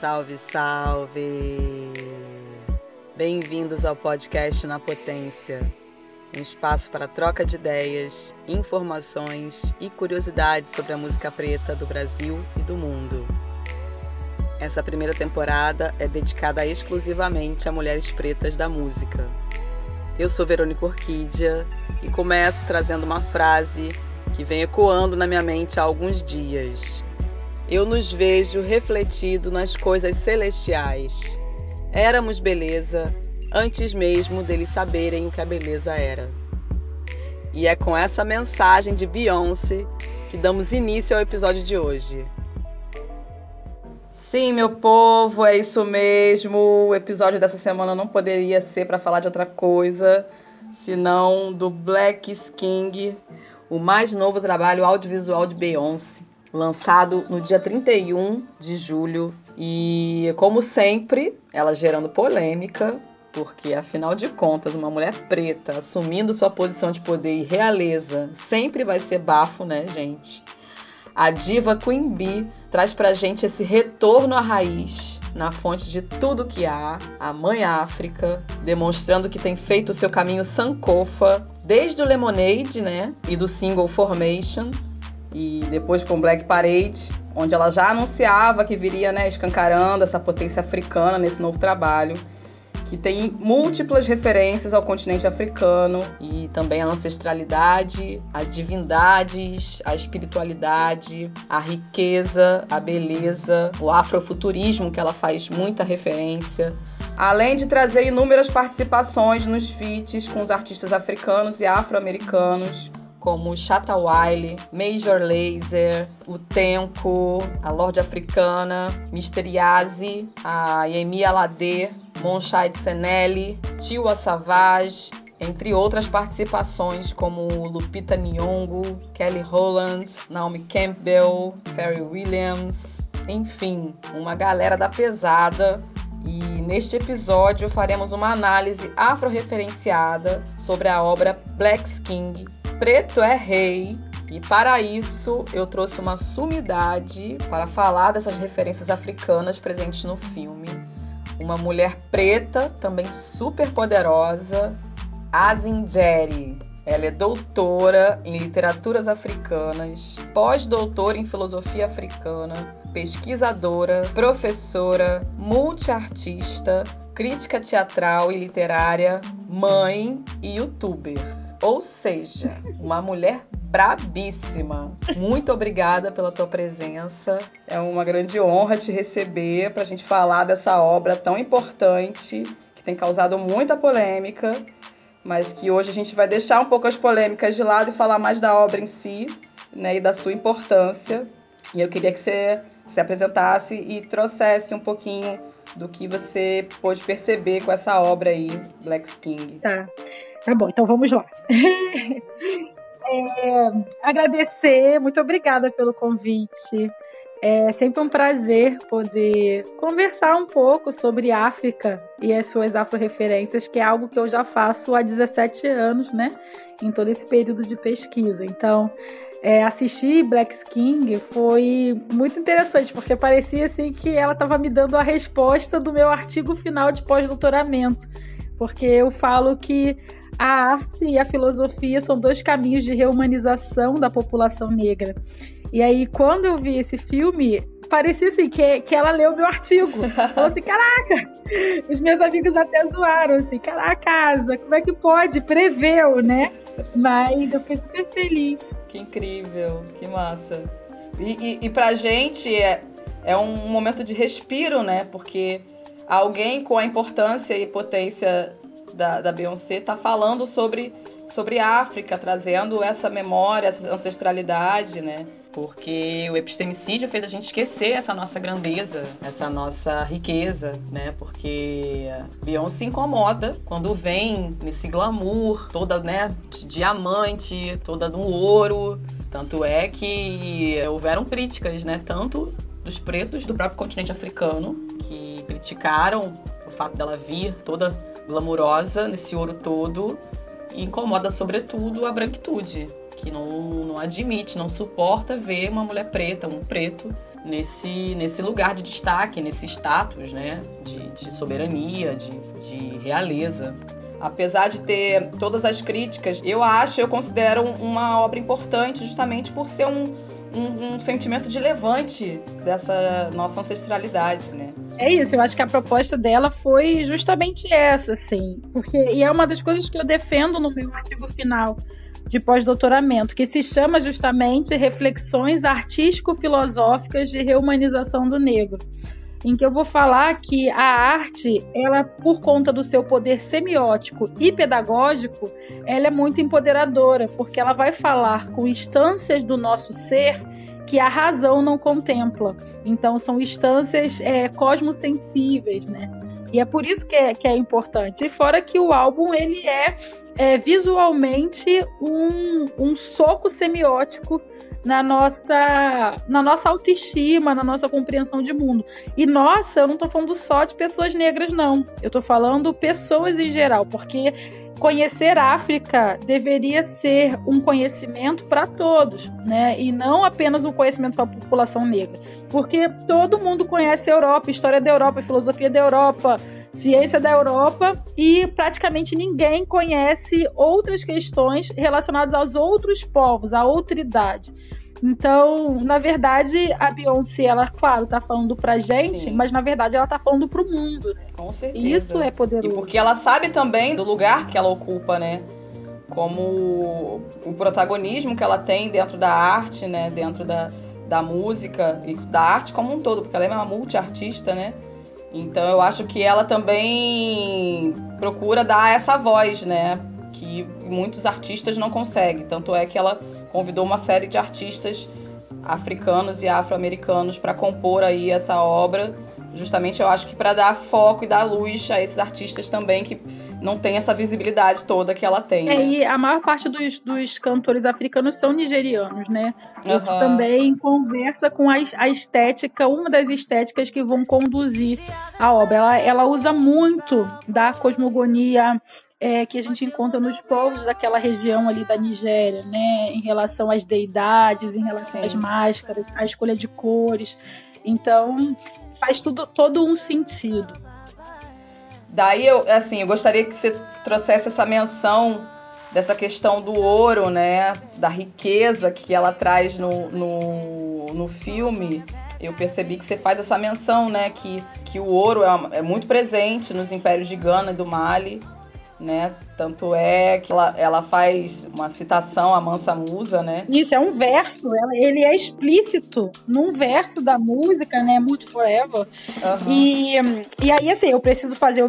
Salve, salve! Bem-vindos ao podcast Na Potência um espaço para troca de ideias, informações e curiosidades sobre a música preta do Brasil e do mundo. Essa primeira temporada é dedicada exclusivamente a mulheres pretas da música. Eu sou Verônica Orquídea e começo trazendo uma frase que vem ecoando na minha mente há alguns dias. Eu nos vejo refletido nas coisas celestiais. Éramos beleza, antes mesmo deles saberem o que a beleza era. E é com essa mensagem de Beyoncé que damos início ao episódio de hoje. Sim, meu povo, é isso mesmo. O episódio dessa semana não poderia ser para falar de outra coisa senão do Black King, o mais novo trabalho audiovisual de Beyoncé, lançado no dia 31 de julho. E, como sempre, ela gerando polêmica, porque afinal de contas, uma mulher preta assumindo sua posição de poder e realeza sempre vai ser bafo, né, gente? A diva Queen Bee traz pra gente esse retorno à raiz, na fonte de tudo que há, a mãe África, demonstrando que tem feito o seu caminho sankofa, desde o Lemonade, né, e do single Formation, e depois com Black Parade, onde ela já anunciava que viria, né, escancarando essa potência africana nesse novo trabalho que tem múltiplas referências ao continente africano e também a ancestralidade, as divindades, a espiritualidade, a riqueza, a beleza, o afrofuturismo, que ela faz muita referência. Além de trazer inúmeras participações nos feats com os artistas africanos e afro-americanos, como Chata Wiley, Major Lazer, o Tenko, a Lorde Africana, Misteriase, a Yemi Alade, Monchai Senelli, Tiwa Savage, entre outras participações como Lupita Nyong'o, Kelly Holland, Naomi Campbell, Ferry Williams, enfim, uma galera da pesada. E neste episódio faremos uma análise afro-referenciada sobre a obra Black King, Preto é Rei. E para isso eu trouxe uma sumidade para falar dessas referências africanas presentes no filme. Uma mulher preta, também super poderosa, Azinjeri. Ela é doutora em literaturas africanas, pós-doutora em filosofia africana, pesquisadora, professora, multiartista, crítica teatral e literária, mãe e youtuber. Ou seja, uma mulher brabíssima. Muito obrigada pela tua presença. É uma grande honra te receber para a gente falar dessa obra tão importante que tem causado muita polêmica, mas que hoje a gente vai deixar um pouco as polêmicas de lado e falar mais da obra em si, né, e da sua importância. E eu queria que você se apresentasse e trouxesse um pouquinho do que você pôde perceber com essa obra aí, Black King. Tá. Tá bom, então vamos lá. é, agradecer, muito obrigada pelo convite. É sempre um prazer poder conversar um pouco sobre África e as suas afro-referências, que é algo que eu já faço há 17 anos, né? Em todo esse período de pesquisa. Então, é, assistir Black King foi muito interessante, porque parecia assim que ela estava me dando a resposta do meu artigo final de pós-doutoramento. Porque eu falo que a arte e a filosofia são dois caminhos de reumanização da população negra. E aí, quando eu vi esse filme, parecia assim que, que ela leu meu artigo. Falou assim: caraca! Os meus amigos até zoaram assim: caraca, como é que pode? Preveu, né? Mas eu fiquei super feliz. Que incrível, que massa. E, e, e pra gente é, é um momento de respiro, né? Porque alguém com a importância e potência da, da Beyoncé está falando sobre, sobre África, trazendo essa memória, essa ancestralidade, né? Porque o epistemicídio fez a gente esquecer essa nossa grandeza, essa nossa riqueza, né? Porque Beyoncé incomoda quando vem nesse glamour, toda, né, de diamante, toda no ouro. Tanto é que houveram críticas, né? Tanto dos pretos do próprio continente africano, que criticaram o fato dela vir toda glamurosa nesse ouro todo e incomoda sobretudo a branquitude, que não, não admite, não suporta ver uma mulher preta, um preto nesse, nesse lugar de destaque, nesse status né, de, de soberania, de, de realeza. Apesar de ter todas as críticas, eu acho, eu considero uma obra importante justamente por ser um, um, um, sentimento de levante dessa nossa ancestralidade, né? É isso, eu acho que a proposta dela foi justamente essa, assim. Porque, e é uma das coisas que eu defendo no meu artigo final de pós-doutoramento, que se chama justamente Reflexões Artístico-Filosóficas de Reumanização do Negro em que eu vou falar que a arte, ela por conta do seu poder semiótico e pedagógico, ela é muito empoderadora, porque ela vai falar com instâncias do nosso ser que a razão não contempla. Então são instâncias é, cosmosensíveis, né? E é por isso que é, que é importante. E fora que o álbum ele é, é visualmente um, um soco semiótico na nossa, na nossa autoestima, na nossa compreensão de mundo. E nossa, eu não estou falando só de pessoas negras, não. Eu estou falando pessoas em geral, porque conhecer a África deveria ser um conhecimento para todos, né? E não apenas um conhecimento para a população negra. Porque todo mundo conhece a Europa, história da Europa, filosofia da Europa, ciência da Europa e praticamente ninguém conhece outras questões relacionadas aos outros povos, à outra idade. Então, na verdade, a Beyoncé, ela, claro, tá falando pra gente, Sim. mas na verdade ela tá falando pro mundo. Com certeza. Isso é poderoso. E porque ela sabe também do lugar que ela ocupa, né? Como o protagonismo que ela tem dentro da arte, né? Dentro da, da música e da arte como um todo, porque ela é uma multiartista, né? Então eu acho que ela também procura dar essa voz, né? Que muitos artistas não conseguem. Tanto é que ela convidou uma série de artistas africanos e afro-americanos para compor aí essa obra. Justamente eu acho que para dar foco e dar luz a esses artistas também que não tem essa visibilidade toda que ela tem. É, né? e a maior parte dos, dos cantores africanos são nigerianos, né? Uhum. que também conversa com a, a, estética, uma das estéticas que vão conduzir a obra. Ela, ela usa muito da cosmogonia é, que a gente encontra nos povos daquela região ali da Nigéria, né? Em relação às deidades, em relação Sim. às máscaras, à escolha de cores. Então, faz tudo todo um sentido. Daí eu, assim, eu gostaria que você trouxesse essa menção dessa questão do ouro, né? Da riqueza que ela traz no, no, no filme. Eu percebi que você faz essa menção, né? Que, que o ouro é, é muito presente nos impérios de Gana e do Mali né? Tanto é que ela, ela faz uma citação à Mansa Musa, né? Isso, é um verso, ele é explícito num verso da música, né? Mood Forever. Uhum. E, e aí, assim, eu preciso fazer o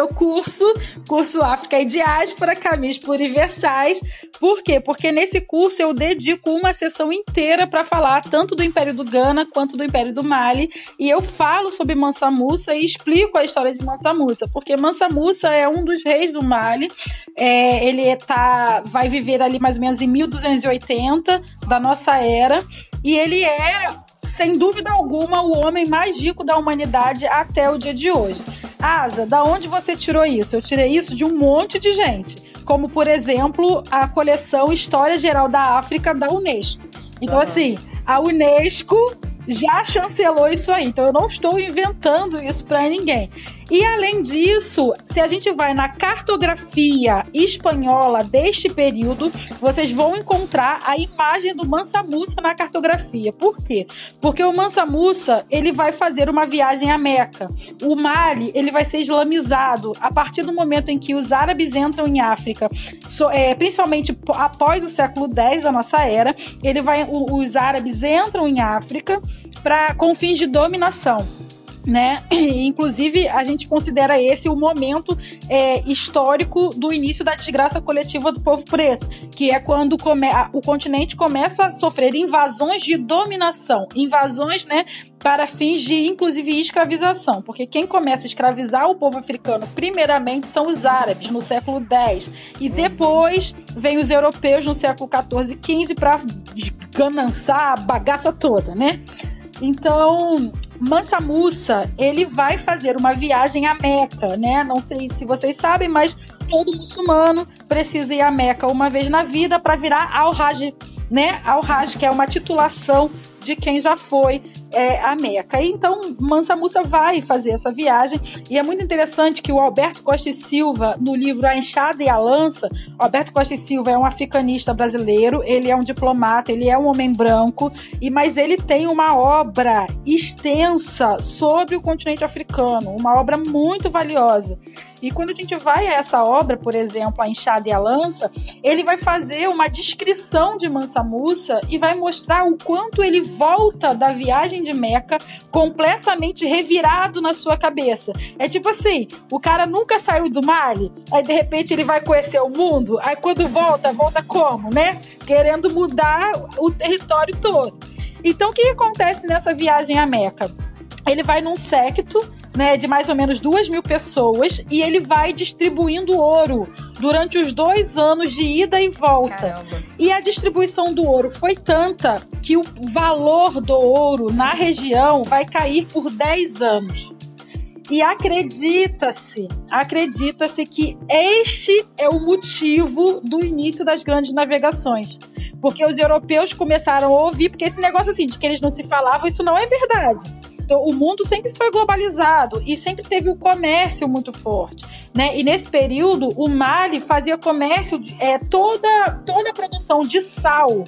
o curso, curso África e Diáspora, Caminhos Pluriversais. Por quê? Porque nesse curso eu dedico uma sessão inteira para falar tanto do Império do Ghana quanto do Império do Mali. E eu falo sobre Mansa Musa e explico a história de Mansa Musa, porque Mansa Musa é um dos reis do Mali. É, ele tá, vai viver ali mais ou menos em 1280 da nossa era. E ele é sem dúvida alguma, o homem mais rico da humanidade até o dia de hoje. Asa, da onde você tirou isso? Eu tirei isso de um monte de gente, como por exemplo a coleção História Geral da África da Unesco. Então, uhum. assim, a Unesco já chancelou isso aí. Então eu não estou inventando isso para ninguém. E além disso, se a gente vai na cartografia espanhola deste período, vocês vão encontrar a imagem do Mansa Musa na cartografia. Por quê? Porque o Mansa Musa, ele vai fazer uma viagem a Meca. O Mali, ele vai ser islamizado a partir do momento em que os árabes entram em África, so, é, principalmente após o século X da nossa era, ele vai, os árabes entram em África para com fins de dominação né? Inclusive, a gente considera esse o momento é, histórico do início da desgraça coletiva do povo preto, que é quando come o continente começa a sofrer invasões de dominação, invasões, né? Para fins de, inclusive, escravização, porque quem começa a escravizar o povo africano, primeiramente, são os árabes, no século X, e uhum. depois vem os europeus no século XIV e XV para gananciar a bagaça toda, né? Então, Mansa Musa, ele vai fazer uma viagem a Meca, né? Não sei se vocês sabem, mas todo muçulmano precisa ir a Meca uma vez na vida para virar Al-Hajj, né? Al-Hajj, que é uma titulação de quem já foi é, a Meca. E então Mansa Musa vai fazer essa viagem e é muito interessante que o Alberto Costa e Silva, no livro A Enxada e a Lança, Alberto Costa e Silva é um africanista brasileiro, ele é um diplomata, ele é um homem branco, e mas ele tem uma obra extensa sobre o continente africano, uma obra muito valiosa. E quando a gente vai a essa obra, por exemplo, A Enxada e a Lança, ele vai fazer uma descrição de Mansa Musa e vai mostrar o quanto ele volta da viagem de Meca completamente revirado na sua cabeça. É tipo assim, o cara nunca saiu do Mali, aí de repente ele vai conhecer o mundo, aí quando volta, volta como, né? Querendo mudar o território todo. Então o que acontece nessa viagem a Meca? Ele vai num secto né, de mais ou menos duas mil pessoas e ele vai distribuindo ouro durante os dois anos de ida e volta. Caramba. E a distribuição do ouro foi tanta que o valor do ouro na região vai cair por 10 anos. E acredita-se, acredita-se que este é o motivo do início das grandes navegações. Porque os europeus começaram a ouvir, porque esse negócio assim de que eles não se falavam, isso não é verdade o mundo sempre foi globalizado e sempre teve o comércio muito forte, né? E nesse período, o Mali fazia comércio, é, toda, toda a produção de sal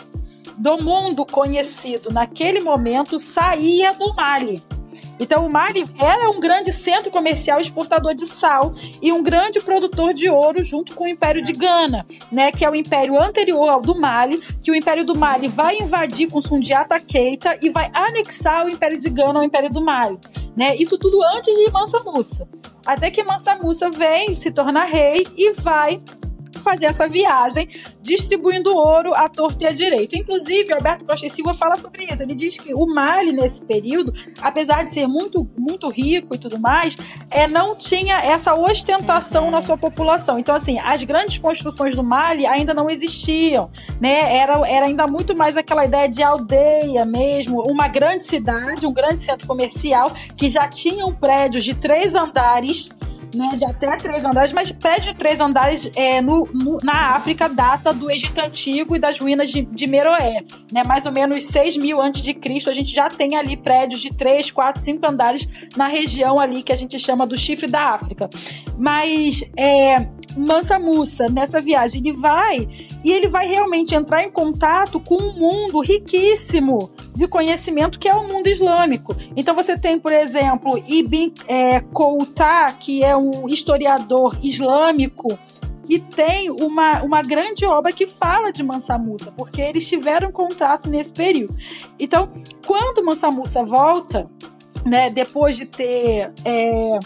do mundo conhecido naquele momento saía do Mali. Então, o Mali era um grande centro comercial exportador de sal e um grande produtor de ouro junto com o Império de Gana, né, que é o império anterior ao do Mali, que o Império do Mali vai invadir com Sundiata Keita e vai anexar o Império de Gana ao Império do Mali. Né? Isso tudo antes de Mansa Musa. Até que Mansa Musa vem, se torna rei e vai fazer essa viagem distribuindo ouro à torta e à direita. Inclusive, Alberto Costa e Silva fala sobre isso. Ele diz que o Mali, nesse período, apesar de ser muito, muito rico e tudo mais, é, não tinha essa ostentação na sua população. Então, assim, as grandes construções do Mali ainda não existiam, né? Era, era ainda muito mais aquela ideia de aldeia mesmo, uma grande cidade, um grande centro comercial que já tinham prédios de três andares né, de até três andares, mas prédio de três andares é, no, no, na África data do Egito Antigo e das ruínas de, de Meroé. Né, mais ou menos 6 mil antes de Cristo, a gente já tem ali prédios de três, quatro, cinco andares na região ali que a gente chama do chifre da África. Mas é, Mansa Musa, nessa viagem, ele vai e ele vai realmente entrar em contato com um mundo riquíssimo de conhecimento que é o mundo islâmico. Então você tem, por exemplo, Ibn é, que é um historiador islâmico que tem uma, uma grande obra que fala de Mansa Musa, porque eles tiveram contato nesse período. Então, quando Mansa Musa volta, né, depois de ter é,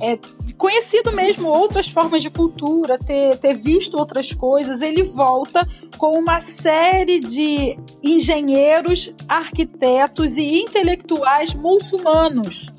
é, conhecido mesmo outras formas de cultura, ter, ter visto outras coisas, ele volta com uma série de engenheiros, arquitetos e intelectuais muçulmanos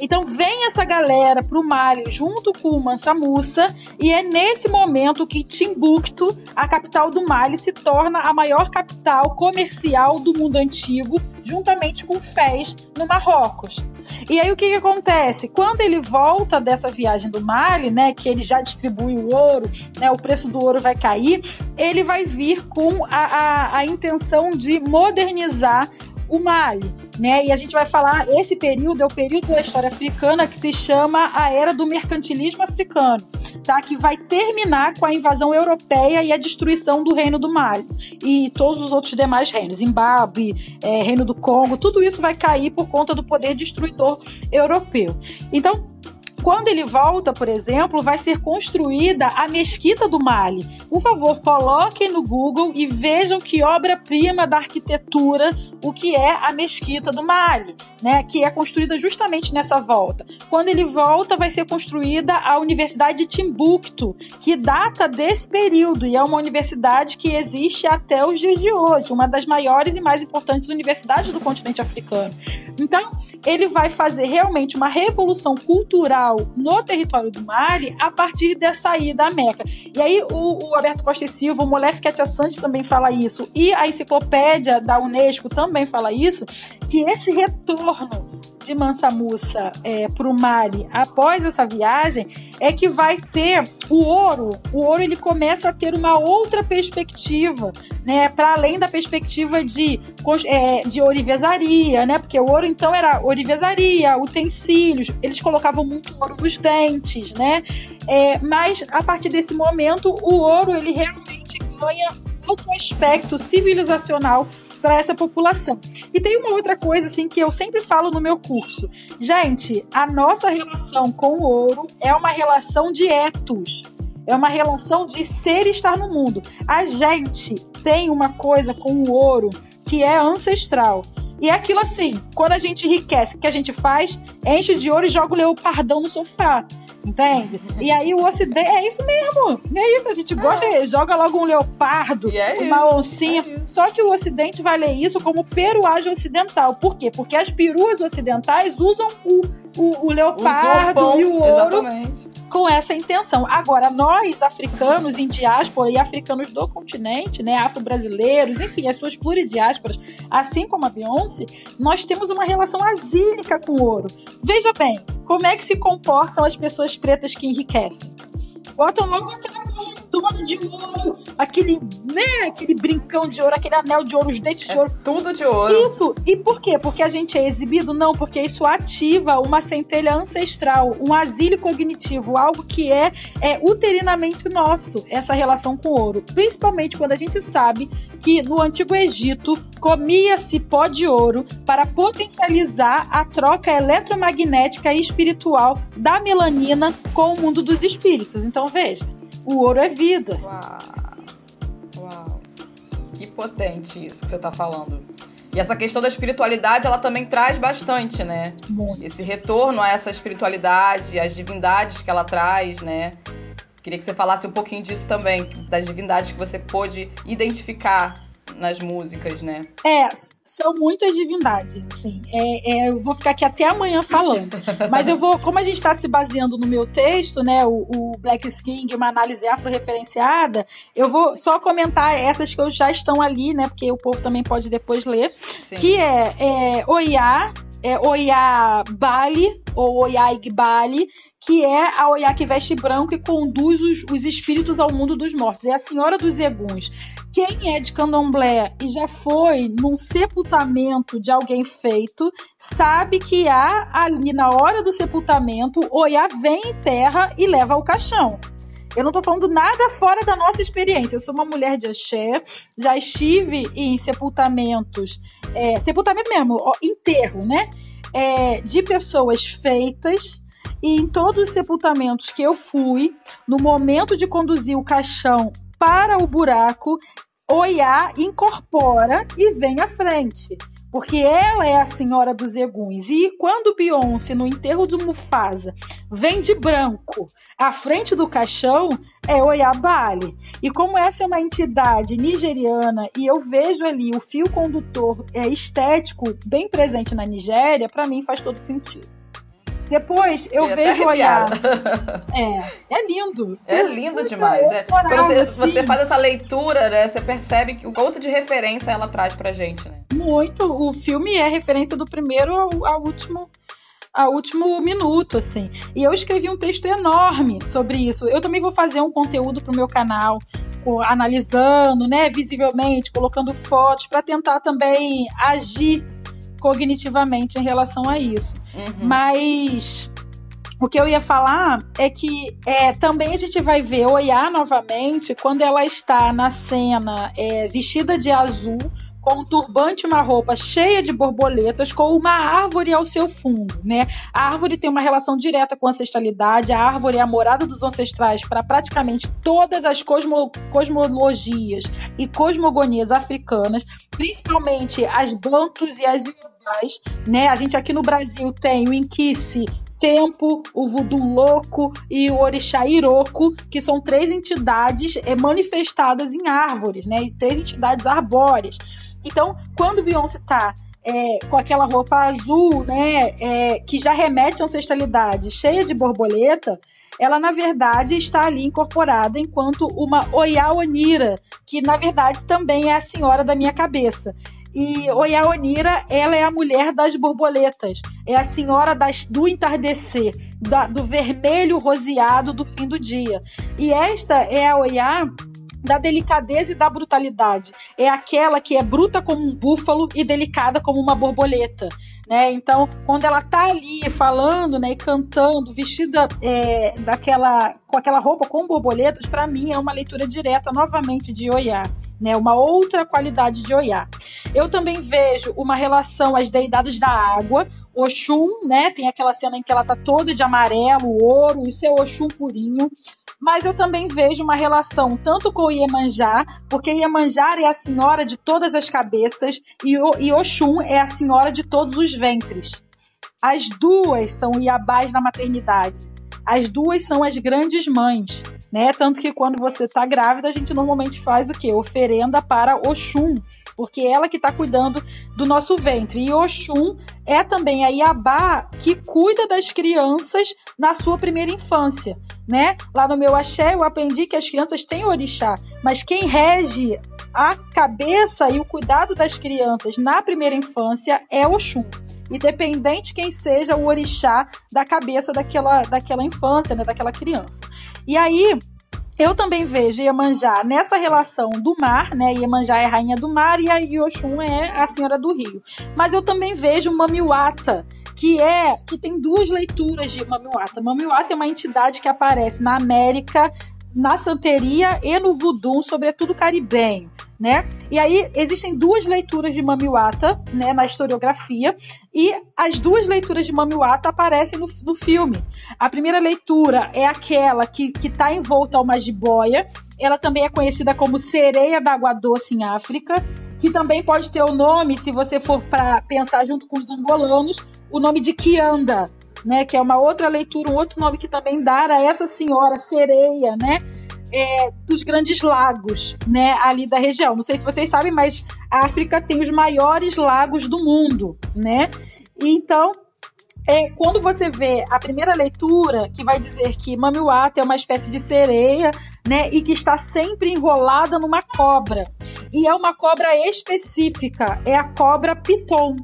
então vem essa galera pro Mali junto com o Mansa Musa e é nesse momento que Timbuktu, a capital do Mali, se torna a maior capital comercial do mundo antigo, juntamente com Fez, no Marrocos. E aí o que, que, acontece? Quando ele volta dessa viagem do Mali, né, que ele já distribui o ouro, né, o preço do ouro vai cair, ele vai vir com a, a, a intenção de modernizar o Mali, né? E a gente vai falar esse período é o período da história africana que se chama a era do mercantilismo africano, tá? Que vai terminar com a invasão europeia e a destruição do reino do Mali e todos os outros demais reinos, Zimbábue, é, reino do Congo, tudo isso vai cair por conta do poder destruidor europeu. Então quando ele volta, por exemplo, vai ser construída a Mesquita do Mali. Por favor, coloquem no Google e vejam que obra-prima da arquitetura o que é a Mesquita do Mali, né? Que é construída justamente nessa volta. Quando ele volta, vai ser construída a Universidade de Timbuktu, que data desse período e é uma universidade que existe até os dias de hoje, uma das maiores e mais importantes universidades do continente africano. Então, ele vai fazer realmente uma revolução cultural no território do Mali a partir dessa ida à Meca. E aí o, o Alberto Costa e Silva, o Molef Ketia Santos também fala isso, e a enciclopédia da Unesco também fala isso, que esse retorno de Mansa Musa é, para o Mali após essa viagem é que vai ter o ouro. O ouro ele começa a ter uma outra perspectiva, né? Para além da perspectiva de, é, de orivesaria, né? Porque o ouro então era orivesaria, utensílios. Eles colocavam muito ouro nos dentes, né? É, mas a partir desse momento o ouro ele realmente ganha outro aspecto civilizacional para essa população. E tem uma outra coisa assim que eu sempre falo no meu curso. Gente, a nossa relação com o ouro é uma relação de etos. É uma relação de ser e estar no mundo. A gente tem uma coisa com o ouro que é ancestral. E é aquilo assim, quando a gente enriquece, o que a gente faz? Enche de ouro e joga o leopardão no sofá. Entende? E aí o ocidente. É isso mesmo. É isso. A gente gosta, é. joga logo um leopardo, é uma isso, oncinha. É Só que o ocidente vai ler isso como peruagem ocidental. Por quê? Porque as peruas ocidentais usam o, o, o leopardo e o ouro. Exatamente com essa intenção. Agora, nós, africanos em diáspora e africanos do continente, né, afro-brasileiros, enfim, as suas pluridiásporas, assim como a Beyoncé, nós temos uma relação asílica com o ouro. Veja bem, como é que se comportam as pessoas pretas que enriquecem? Botam logo aquela correntona de ouro, aquele, né, aquele brincão de ouro, aquele anel de ouro, os dentes é de ouro. Tudo de ouro. Isso. E por quê? Porque a gente é exibido? Não, porque isso ativa uma centelha ancestral, um asilo cognitivo, algo que é, é uterinamente nosso, essa relação com o ouro. Principalmente quando a gente sabe que no Antigo Egito comia-se pó de ouro para potencializar a troca eletromagnética e espiritual da melanina com o mundo dos espíritos. Então veja, o ouro é vida. Uau. Uau. Que potente isso que você está falando. E essa questão da espiritualidade, ela também traz bastante, né? Muito. Esse retorno a essa espiritualidade, as divindades que ela traz, né? Queria que você falasse um pouquinho disso também, das divindades que você pôde identificar nas músicas, né? É, são muitas divindades, assim. É, é, eu vou ficar aqui até amanhã falando. Mas eu vou, como a gente está se baseando no meu texto, né? O, o Black Skin, uma análise afro-referenciada, eu vou só comentar essas que já estão ali, né? Porque o povo também pode depois ler. Sim. Que é, é Oiá, é Oiá Bali, ou Oiá Igbali, que é a Oiá que veste branco e conduz os, os espíritos ao mundo dos mortos. É a Senhora dos Eguns. Quem é de candomblé e já foi num sepultamento de alguém feito, sabe que há ali na hora do sepultamento, Oiá vem em terra e leva o caixão. Eu não estou falando nada fora da nossa experiência. Eu sou uma mulher de axé, já estive em sepultamentos, é, sepultamento mesmo, enterro, né? É, de pessoas feitas e em todos os sepultamentos que eu fui, no momento de conduzir o caixão para o buraco, Oiá incorpora e vem à frente. Porque ela é a senhora dos eguns. E quando Beyoncé, no enterro do Mufasa, vem de branco à frente do caixão, é Oyabali. E como essa é uma entidade nigeriana e eu vejo ali o fio condutor é, estético bem presente na Nigéria, para mim faz todo sentido. Depois eu vejo olhar. É, é lindo. É lindo demais. É. Quando você, assim. você, faz essa leitura, né? Você percebe o quanto de referência ela traz pra gente, né? Muito. O filme é referência do primeiro ao, ao último ao último minuto, assim. E eu escrevi um texto enorme sobre isso. Eu também vou fazer um conteúdo pro meu canal, analisando, né, visivelmente, colocando fotos para tentar também agir cognitivamente em relação a isso. Uhum. Mas o que eu ia falar é que é, também a gente vai ver Oiá novamente quando ela está na cena é, vestida de azul, com um turbante e uma roupa cheia de borboletas, com uma árvore ao seu fundo, né? A árvore tem uma relação direta com a ancestralidade, a árvore é a morada dos ancestrais para praticamente todas as cosmo cosmologias e cosmogonias africanas, principalmente as bantus e as iorubás, né? A gente aqui no Brasil tem o Inquice, Tempo, o Voodoo Louco e o Orixá Iroko, que são três entidades é, manifestadas em árvores, né? E três entidades arbóreas. Então, quando Beyoncé tá é, com aquela roupa azul, né, é, que já remete à ancestralidade, cheia de borboleta, ela na verdade está ali incorporada enquanto uma Oya Onira, que na verdade também é a senhora da minha cabeça. E Oya Onira, ela é a mulher das borboletas, é a senhora das, do entardecer, da, do vermelho roseado do fim do dia. E esta é a Oya da delicadeza e da brutalidade. É aquela que é bruta como um búfalo e delicada como uma borboleta. Né? Então, quando ela tá ali falando, né, e cantando, vestida é, daquela com aquela roupa com borboletas, para mim é uma leitura direta novamente de Oiá. Né, uma outra qualidade de Oiá. Eu também vejo uma relação às deidades da água, Oxum, né? Tem aquela cena em que ela tá toda de amarelo, ouro, isso é Oxum purinho mas eu também vejo uma relação tanto com o Iemanjá, porque Iemanjá é a senhora de todas as cabeças e, o, e Oxum é a senhora de todos os ventres. As duas são Iabás da maternidade. As duas são as grandes mães, né? Tanto que quando você está grávida, a gente normalmente faz o quê? Oferenda para Oxum, porque ela que está cuidando do nosso ventre. E Oxum é também a Iabá que cuida das crianças na sua primeira infância, né? Lá no meu axé eu aprendi que as crianças têm orixá, mas quem rege a cabeça e o cuidado das crianças na primeira infância é Oxum. Independente quem seja o orixá da cabeça daquela, daquela infância, né, daquela criança. E aí, eu também vejo Iemanjá nessa relação do mar, né? Iemanjá é a rainha do mar e a Yoshun é a senhora do rio. Mas eu também vejo Mamiwata, que é que tem duas leituras de Mamiwata. Mamiwata é uma entidade que aparece na América, na santeria e no voodoo, sobretudo caribenho né? E aí existem duas leituras de Mamiwata, né, na historiografia, e as duas leituras de Mamiwata aparecem no, no filme. A primeira leitura é aquela que está envolta a uma jiboia, ela também é conhecida como sereia da água doce em África, que também pode ter o nome, se você for para pensar junto com os angolanos, o nome de Kianda, né, que é uma outra leitura, um outro nome que também dá a essa senhora sereia, né, é, dos grandes lagos, né, ali da região. Não sei se vocês sabem, mas a África tem os maiores lagos do mundo, né? então, é, quando você vê a primeira leitura, que vai dizer que Mamiwata é uma espécie de sereia, né, e que está sempre enrolada numa cobra. E é uma cobra específica, é a cobra piton,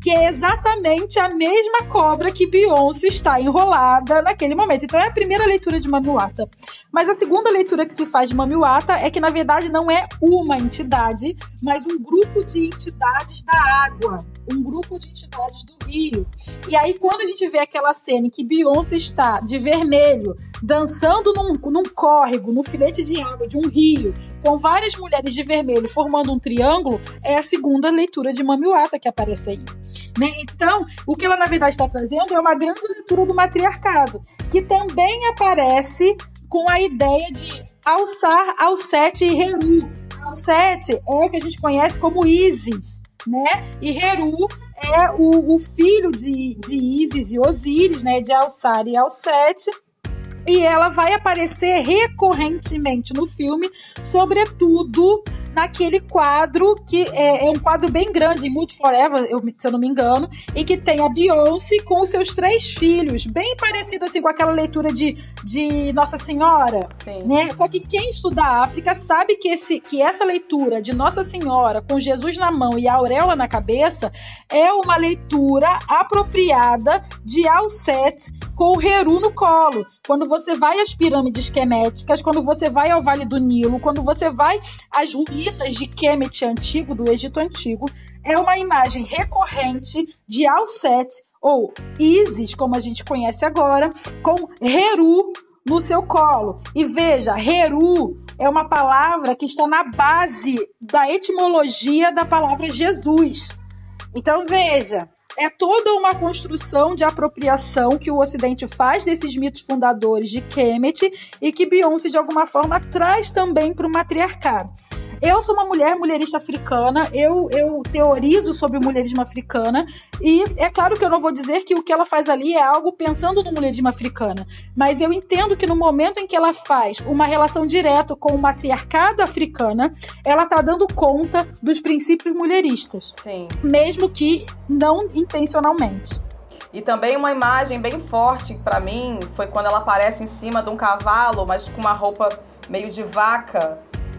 que é exatamente a mesma cobra que Beyoncé está enrolada naquele momento. Então é a primeira leitura de Mamiwata. Mas a segunda leitura que se faz de Mamiwata é que, na verdade, não é uma entidade, mas um grupo de entidades da água, um grupo de entidades do rio. E aí, quando a gente vê aquela cena em que Beyoncé está de vermelho, dançando num, num córrego, no filete de água de um rio, com várias mulheres de vermelho formando um triângulo, é a segunda leitura de Mamiwata que aparece aí. Né? Então, o que ela na verdade está trazendo é uma grande leitura do matriarcado, que também aparece com a ideia de alçar Alcete e Heru. Alcete é o que a gente conhece como Isis, né? E Heru é o, o filho de, de Isis e Osíris, né? De Alçar e Alcete. E ela vai aparecer recorrentemente no filme, sobretudo naquele quadro que é, é um quadro bem grande, em Mood Forever, eu, se eu não me engano, e que tem a Beyoncé com os seus três filhos, bem parecido assim com aquela leitura de, de Nossa Senhora, Sim. né? Só que quem estuda a África sabe que, esse, que essa leitura de Nossa Senhora com Jesus na mão e a auréola na cabeça é uma leitura apropriada de Alcete com o Heru no colo. Quando você vai às pirâmides esqueméticas, quando você vai ao Vale do Nilo, quando você vai às ruínas de Kemet antigo, do Egito Antigo, é uma imagem recorrente de Alset, ou Isis, como a gente conhece agora, com Heru no seu colo. E veja, Heru é uma palavra que está na base da etimologia da palavra Jesus. Então veja, é toda uma construção de apropriação que o Ocidente faz desses mitos fundadores de Kemet e que Beyoncé, de alguma forma, traz também para o matriarcado. Eu sou uma mulher mulherista africana, eu, eu teorizo sobre o mulherismo africana, e é claro que eu não vou dizer que o que ela faz ali é algo pensando no mulherismo africana, mas eu entendo que no momento em que ela faz uma relação direta com o matriarcado africana, ela está dando conta dos princípios mulheristas. Sim. Mesmo que não intencionalmente. E também uma imagem bem forte para mim foi quando ela aparece em cima de um cavalo, mas com uma roupa meio de vaca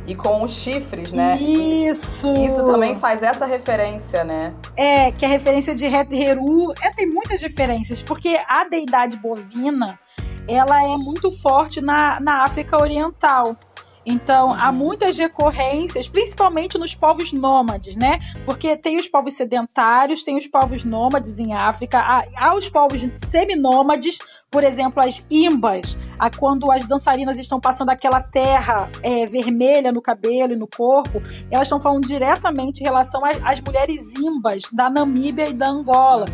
e com os chifres, né? Isso! Isso também faz essa referência, né? É, que a referência de Heru é, tem muitas referências, porque a deidade bovina ela é muito forte na, na África Oriental. Então, há muitas recorrências, principalmente nos povos nômades, né? Porque tem os povos sedentários, tem os povos nômades em África, há, há os povos seminômades, por exemplo, as imbas, a, quando as dançarinas estão passando aquela terra é, vermelha no cabelo e no corpo, elas estão falando diretamente em relação às, mulheres imbas da Namíbia e da Angola,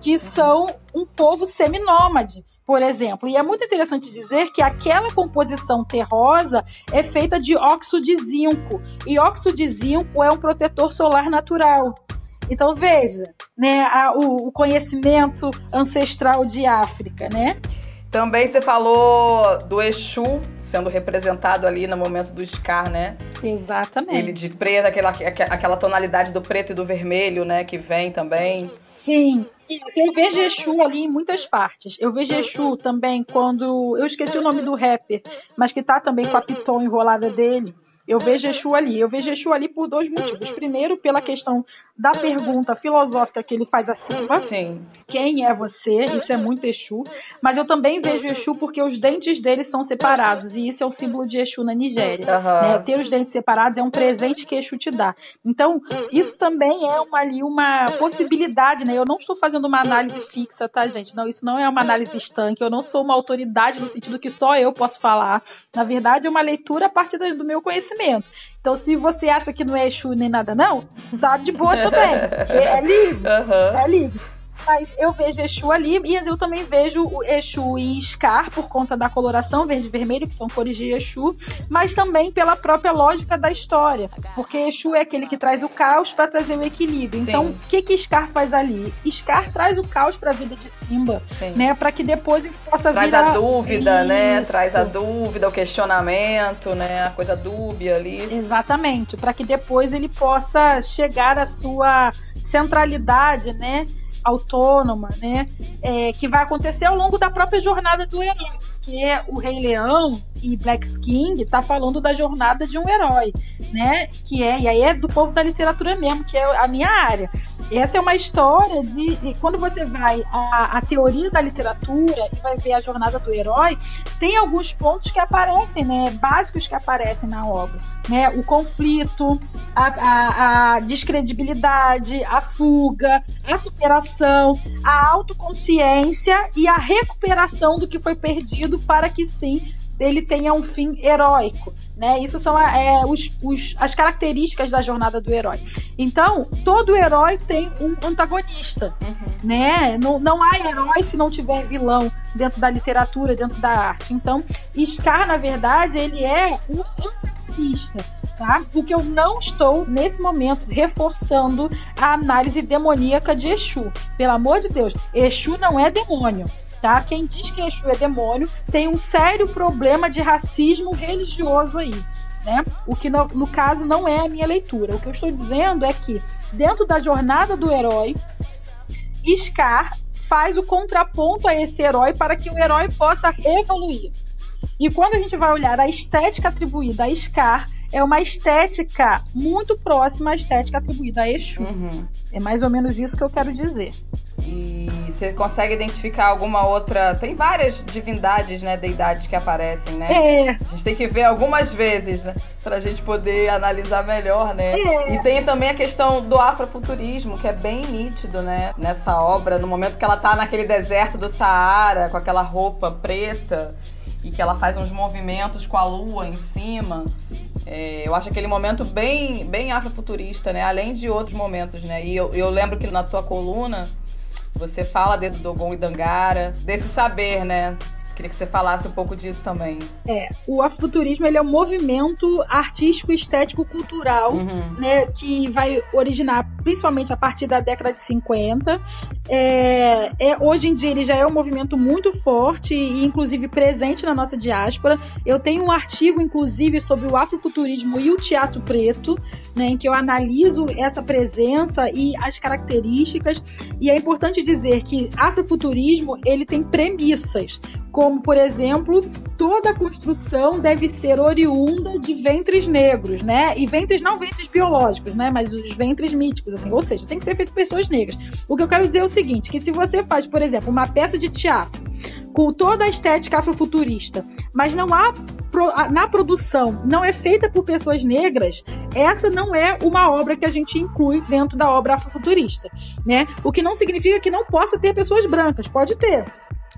que são um povo seminômade por exemplo. E é muito interessante dizer que aquela composição terrosa é feita de óxido de zinco. E óxido de zinco é um protetor solar natural. Então veja, né, a, o, o conhecimento ancestral de África, né? Também você falou do Exu sendo representado ali no momento do Scar, né? Exatamente. Ele de preto, aquela, aquela tonalidade do preto e do vermelho, né? Que vem também. Sim. Isso, eu vejo Exu ali em muitas partes. Eu vejo Exu também quando. Eu esqueci o nome do rapper, mas que tá também com a piton enrolada dele. Eu vejo Exu ali. Eu vejo Exu ali por dois motivos. Primeiro, pela questão da pergunta filosófica que ele faz acima. Sim. Quem é você? Isso é muito Exu. Mas eu também vejo Exu porque os dentes dele são separados. E isso é o símbolo de Exu na Nigéria. Uhum. Né? Ter os dentes separados é um presente que Exu te dá. Então, isso também é uma, ali uma possibilidade, né? Eu não estou fazendo uma análise fixa, tá, gente? Não, isso não é uma análise estanque. Eu não sou uma autoridade no sentido que só eu posso falar. Na verdade, é uma leitura a partir do meu conhecimento conhecimento. Então, se você acha que não é Exu nem nada, não, tá de boa também. é livre. Uhum. É livre. Mas eu vejo Exu ali e eu também vejo o Exu em Scar por conta da coloração verde e vermelho, que são cores de Exu, mas também pela própria lógica da história. Porque Exu é aquele que traz o caos para trazer o equilíbrio. Sim. Então, o que que Scar faz ali? Scar traz o caos para a vida de Simba, Sim. né, para que depois ele possa traz virar... a dúvida, né? Traz a dúvida, o questionamento, né? A coisa dúbia ali. Exatamente, para que depois ele possa chegar à sua centralidade, né? Autônoma, né? É, que vai acontecer ao longo da própria jornada do herói. Porque o Rei Leão e Black King tá falando da jornada de um herói, né? Que é, e aí é do povo da literatura mesmo, que é a minha área. Essa é uma história de. Quando você vai à, à teoria da literatura e vai ver a jornada do herói, tem alguns pontos que aparecem, né? Básicos que aparecem na obra. Né? O conflito, a, a, a descredibilidade, a fuga, a superação, a autoconsciência e a recuperação do que foi perdido para que sim ele tenha um fim heróico. Né? Isso são é, os, os, as características da jornada do herói. Então, todo herói tem um antagonista. Uhum. Né? Não, não há herói se não tiver vilão dentro da literatura, dentro da arte. Então, Scar, na verdade, ele é um antagonista. Tá? Porque eu não estou, nesse momento, reforçando a análise demoníaca de Exu. Pelo amor de Deus, Exu não é demônio tá? Quem diz que Exu é demônio tem um sério problema de racismo religioso aí. Né? O que no, no, caso não é a minha leitura. O que eu estou dizendo é que dentro da jornada do herói, Scar faz o contraponto a esse herói para que o herói possa evoluir. E quando a gente vai olhar a estética atribuída a Scar, é uma estética muito próxima à estética atribuída a Exu. Uhum. É mais ou menos isso que eu quero dizer. E você consegue identificar alguma outra. Tem várias divindades, né? Deidades que aparecem, né? É. A gente tem que ver algumas vezes, né? Pra gente poder analisar melhor, né? É. E tem também a questão do afrofuturismo, que é bem nítido, né? Nessa obra, no momento que ela tá naquele deserto do Saara, com aquela roupa preta e que ela faz uns movimentos com a lua em cima. É, eu acho aquele momento bem, bem afrofuturista, né? Além de outros momentos, né? E eu, eu lembro que na tua coluna você fala do Dogon e Dangara, desse saber, né? Queria que você falasse um pouco disso também. É, o afrofuturismo ele é um movimento artístico, estético, cultural, uhum. né, que vai originar principalmente a partir da década de 50. É, é, hoje em dia ele já é um movimento muito forte e inclusive presente na nossa diáspora. Eu tenho um artigo, inclusive, sobre o afrofuturismo e o teatro preto, né, em que eu analiso essa presença e as características. E é importante dizer que afrofuturismo ele tem premissas. como, por exemplo, toda construção deve ser oriunda de ventres negros, né? E ventres não ventres biológicos, né? Mas os ventres míticos, assim. Ou seja, tem que ser feito por pessoas negras. O que eu quero dizer é o seguinte, que se você faz, por exemplo, uma peça de teatro com toda a estética afrofuturista, mas não há na produção não é feita por pessoas negras, essa não é uma obra que a gente inclui dentro da obra afrofuturista, né? O que não significa que não possa ter pessoas brancas, pode ter.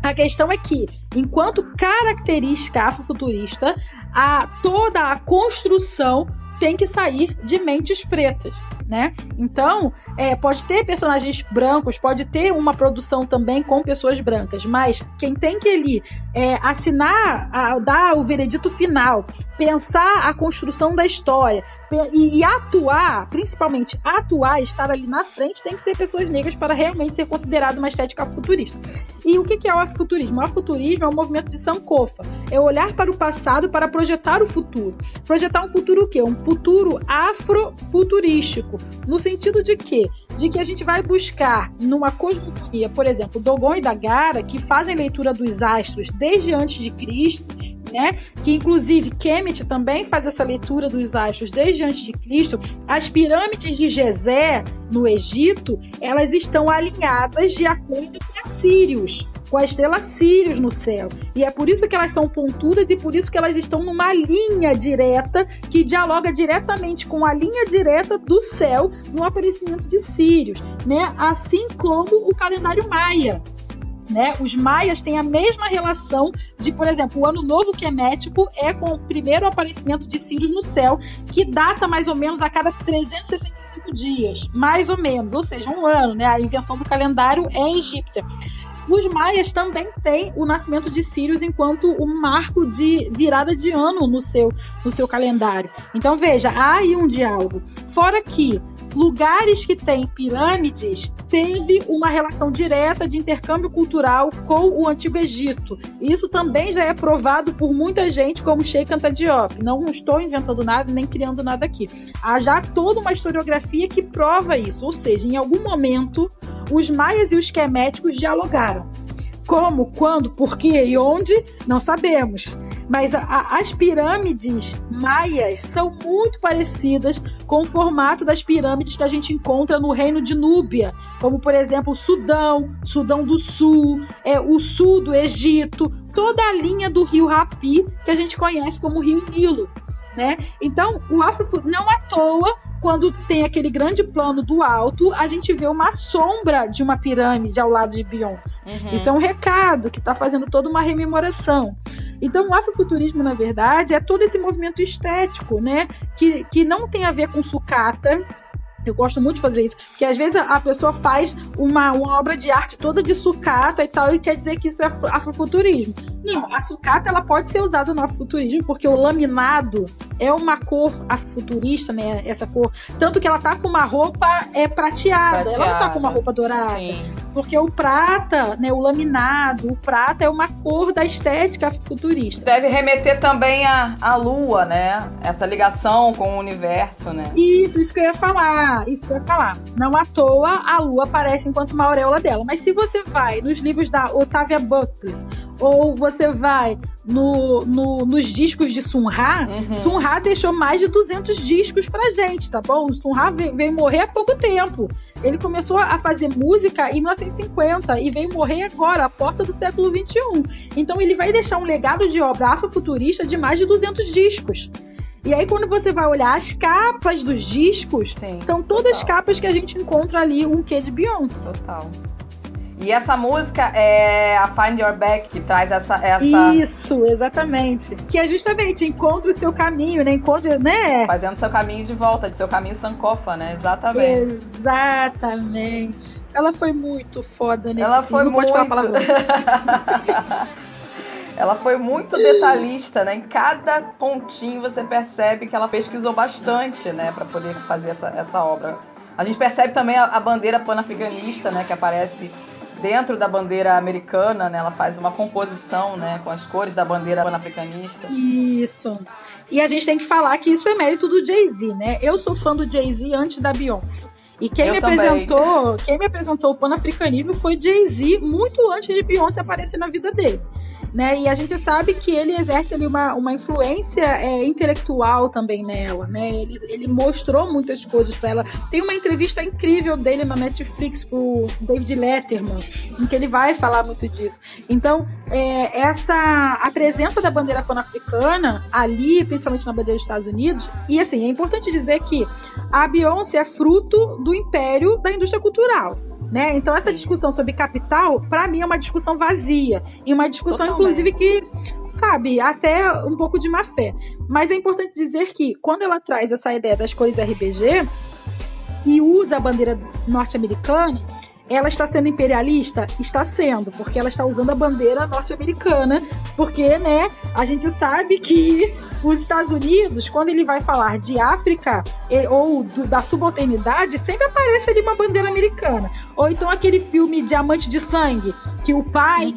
A questão é que, enquanto característica afrofuturista, a, toda a construção tem que sair de mentes pretas né? Então, é, pode ter personagens brancos, pode ter uma produção também com pessoas brancas, mas quem tem que ali é, assinar, a, dar o veredito final, pensar a construção da história e, e, atuar, principalmente atuar, estar ali na frente, tem que ser pessoas negras para realmente ser considerado uma estética futurista. E o que, que é o afrofuturismo? O afrofuturismo é um movimento de Sankofa, é olhar para o passado para projetar o futuro. Projetar um futuro o quê? Um futuro afrofuturístico, no sentido de quê? De que a gente vai buscar numa cosmogonia, por exemplo, Dogon e Dagara, que fazem leitura dos astros desde antes de Cristo, né? Que inclusive Kemet também faz essa leitura dos astros desde antes de Cristo. As pirâmides de Gizé no Egito, elas estão alinhadas de acordo com Sirius, com a estrela Sirius no céu. E é por isso que elas são pontudas e por isso que elas estão numa linha direta que dialoga diretamente com a linha direta do céu no aparecimento de Sirius, né? Assim como o calendário maia. Né? Os maias têm a mesma relação de, por exemplo, o ano novo quemético é com o primeiro aparecimento de Sirius no céu, que data mais ou menos a cada 365 dias, mais ou menos, ou seja, um ano, né? A invenção do calendário é egípcia. Os maias também têm o nascimento de Sirius enquanto um marco de virada de ano no seu, no seu calendário. Então veja, há aí um diálogo. Fora que lugares que têm pirâmides teve uma relação direta de intercâmbio cultural com o Antigo Egito. Isso também já é provado por muita gente, como Sheikh Anta Diop. Não estou inventando nada nem criando nada aqui. Há já toda uma historiografia que prova isso. Ou seja, em algum momento, os maias e os queméticos dialogaram. Como, quando, por quê e onde, não sabemos. Mas a, as pirâmides maias são muito parecidas com o formato das pirâmides que a gente encontra no reino de Núbia, como por exemplo o Sudão, Sudão do Sul, é, o sul do Egito, toda a linha do rio Rapi que a gente conhece como Rio Nilo. Né? Então, o Afro não à toa quando tem aquele grande plano do alto, a gente vê uma sombra de uma pirâmide ao lado de Beyoncé. Uhum. Isso é um recado que está fazendo toda uma rememoração. Então, o afrofuturismo, na verdade, é todo esse movimento estético, né? Que, que não tem a ver com sucata, eu gosto muito de fazer isso, porque às vezes a pessoa faz uma, uma obra de arte toda de sucata e tal, e quer dizer que isso é afrofuturismo. Não, a sucata ela pode ser usada no afrofuturismo, porque o laminado é uma cor afrofuturista, né? Essa cor. Tanto que ela tá com uma roupa é prateada, prateada. ela não tá com uma roupa dourada. Sim. Porque o prata, né, o laminado, o prata é uma cor da estética futurista. Deve remeter também à, à lua, né? Essa ligação com o universo, né? Isso, isso que eu ia falar. Isso que eu ia falar. Não à toa a lua aparece enquanto uma auréola dela. Mas se você vai nos livros da Otávia Butler, ou você vai no, no, nos discos de Sun Ra, uhum. Sun Ra deixou mais de 200 discos pra gente, tá bom? Sun Ra veio, veio, morrer há pouco tempo. Ele começou a fazer música em 1950 e veio morrer agora, à porta do século 21. Então ele vai deixar um legado de obra afrofuturista de mais de 200 discos. E aí, quando você vai olhar as capas dos discos, Sim, são todas total. capas que a gente encontra ali um quê de Beyoncé. Total. E essa música é a Find Your Back, que traz essa. essa... Isso, exatamente. Que é justamente encontre o seu caminho, né? Encontre, né? Fazendo seu caminho de volta, de seu caminho sankofa, né? Exatamente. Exatamente. Ela foi muito foda nesse Ela foi Não muito. ela foi muito detalhista, né? Em cada pontinho você percebe que ela pesquisou bastante, né? Para poder fazer essa, essa obra. A gente percebe também a, a bandeira panafricanista, né? Que aparece dentro da bandeira americana, né? Ela faz uma composição, né? Com as cores da bandeira pan-africanista. Isso. E a gente tem que falar que isso é mérito do Jay-Z, né? Eu sou fã do Jay-Z antes da Beyoncé. E quem eu me também. apresentou, quem me apresentou o panafricanismo foi Jay-Z muito antes de Beyoncé aparecer na vida dele. Né? E a gente sabe que ele exerce ali uma, uma influência é, intelectual também nela, né? Ele, ele mostrou muitas coisas para ela. Tem uma entrevista incrível dele na Netflix pro David Letterman, em que ele vai falar muito disso. Então, é, essa a presença da bandeira pan-africana ali, principalmente na bandeira dos Estados Unidos, e assim, é importante dizer que a Beyoncé é fruto do império da indústria cultural. Né? Então essa discussão sobre capital, para mim é uma discussão vazia e uma discussão Totalmente. inclusive que sabe, até um pouco de má fé. Mas é importante dizer que quando ela traz essa ideia das cores RBG e usa a bandeira norte-americana, ela está sendo imperialista? Está sendo, porque ela está usando a bandeira norte-americana, porque, né, a gente sabe que os Estados Unidos, quando ele vai falar de África ou do, da subalternidade, sempre aparece ali uma bandeira americana. Ou então aquele filme Diamante de Sangue, que o pai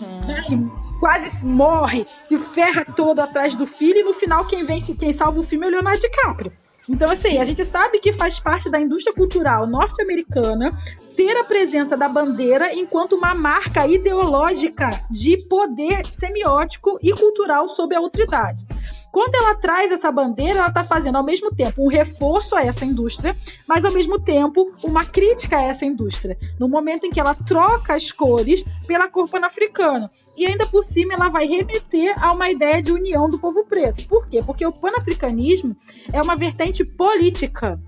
uhum. quase morre, se ferra todo atrás do filho, e no final quem vence, quem salva o filme é o Leonardo DiCaprio. Então, assim, a gente sabe que faz parte da indústria cultural norte-americana ter a presença da bandeira enquanto uma marca ideológica de poder semiótico e cultural sobre a autoridade. Quando ela traz essa bandeira, ela está fazendo ao mesmo tempo um reforço a essa indústria, mas ao mesmo tempo uma crítica a essa indústria. No momento em que ela troca as cores pela cor pan-africana. E ainda por cima ela vai remeter a uma ideia de união do povo preto. Por quê? Porque o panafricanismo é uma vertente política.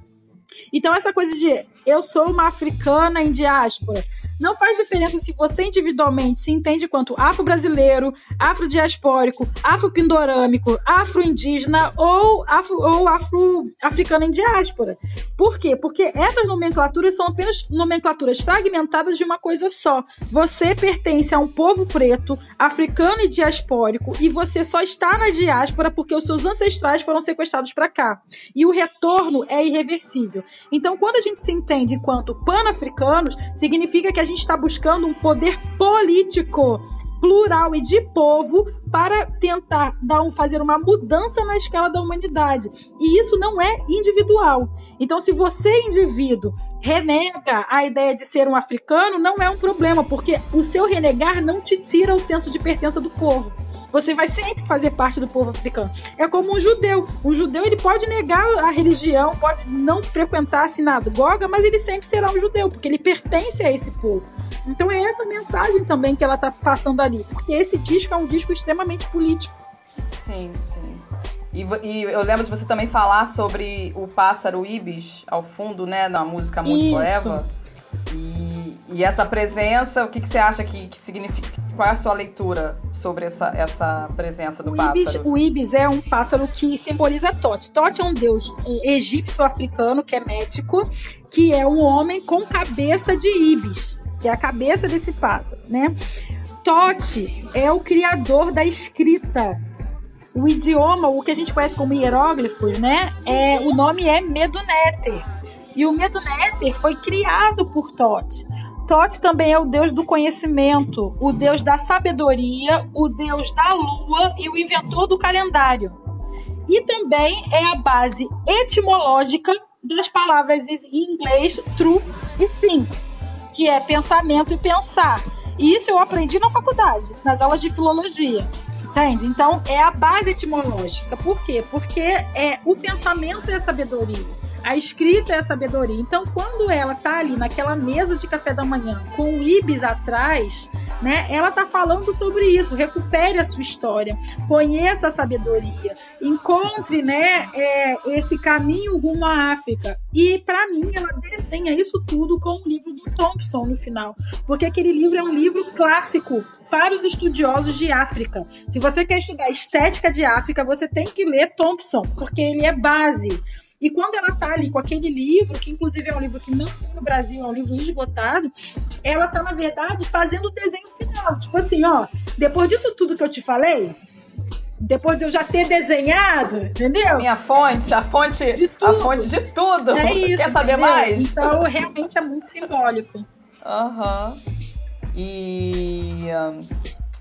Então, essa coisa de eu sou uma africana em diáspora, não faz diferença se você individualmente se entende quanto afro-brasileiro, afro-diaspórico, afro-pindorâmico, afro-indígena ou afro, ou afro-africano em diáspora. Por quê? Porque essas nomenclaturas são apenas nomenclaturas fragmentadas de uma coisa só. Você pertence a um povo preto, africano e diaspórico, e você só está na diáspora porque os seus ancestrais foram sequestrados para cá. E o retorno é irreversível. Então, quando a gente se entende enquanto pan-africanos, significa que a gente está buscando um poder político plural e de povo para tentar dar um, fazer uma mudança na escala da humanidade. E isso não é individual. Então, se você, indivíduo, renega a ideia de ser um africano, não é um problema, porque o seu renegar não te tira o senso de pertença do povo. Você vai sempre fazer parte do povo africano. É como um judeu. Um judeu ele pode negar a religião, pode não frequentar a sinagoga, mas ele sempre será um judeu, porque ele pertence a esse povo. Então é essa mensagem também que ela está passando ali, porque esse disco é um disco extremamente político. Sim, sim. E, e, eu lembro de você também falar sobre o pássaro Ibis ao fundo, né, na música Mundo Forever. E, e essa presença, o que, que você acha que, que significa? Qual é a sua leitura sobre essa, essa presença do o pássaro? Ibis, o Ibis é um pássaro que simboliza Tote. Tote é um deus egípcio-africano que é médico, que é um homem com cabeça de Ibis, que é a cabeça desse pássaro, né? Tote é o criador da escrita o idioma, o que a gente conhece como hieróglifos, né? É, o nome é Meduneter. E o Meduneter foi criado por Tote. Tote também é o deus do conhecimento, o deus da sabedoria, o deus da lua e o inventor do calendário. E também é a base etimológica das palavras em inglês truth e think, que é pensamento e pensar. E isso eu aprendi na faculdade, nas aulas de filologia. Entende? Então, é a base etimológica. Por quê? Porque é o pensamento é a sabedoria. A escrita é a sabedoria. Então, quando ela tá ali naquela mesa de café da manhã com o Ibis atrás, né? Ela tá falando sobre isso. Recupere a sua história, conheça a sabedoria, encontre, né, é, esse caminho rumo à África. E para mim, ela desenha isso tudo com o livro do Thompson no final, porque aquele livro é um livro clássico para os estudiosos de África. Se você quer estudar estética de África, você tem que ler Thompson, porque ele é base. E quando ela tá ali com aquele livro, que inclusive é um livro que não tem no Brasil, é um livro esgotado, ela tá, na verdade, fazendo o desenho final. Tipo assim, ó, depois disso tudo que eu te falei, depois de eu já ter desenhado, entendeu? Minha fonte, a fonte de tudo. A fonte de tudo. É isso. Quer saber entendeu? mais? Então, realmente é muito simbólico. Aham. Uhum. E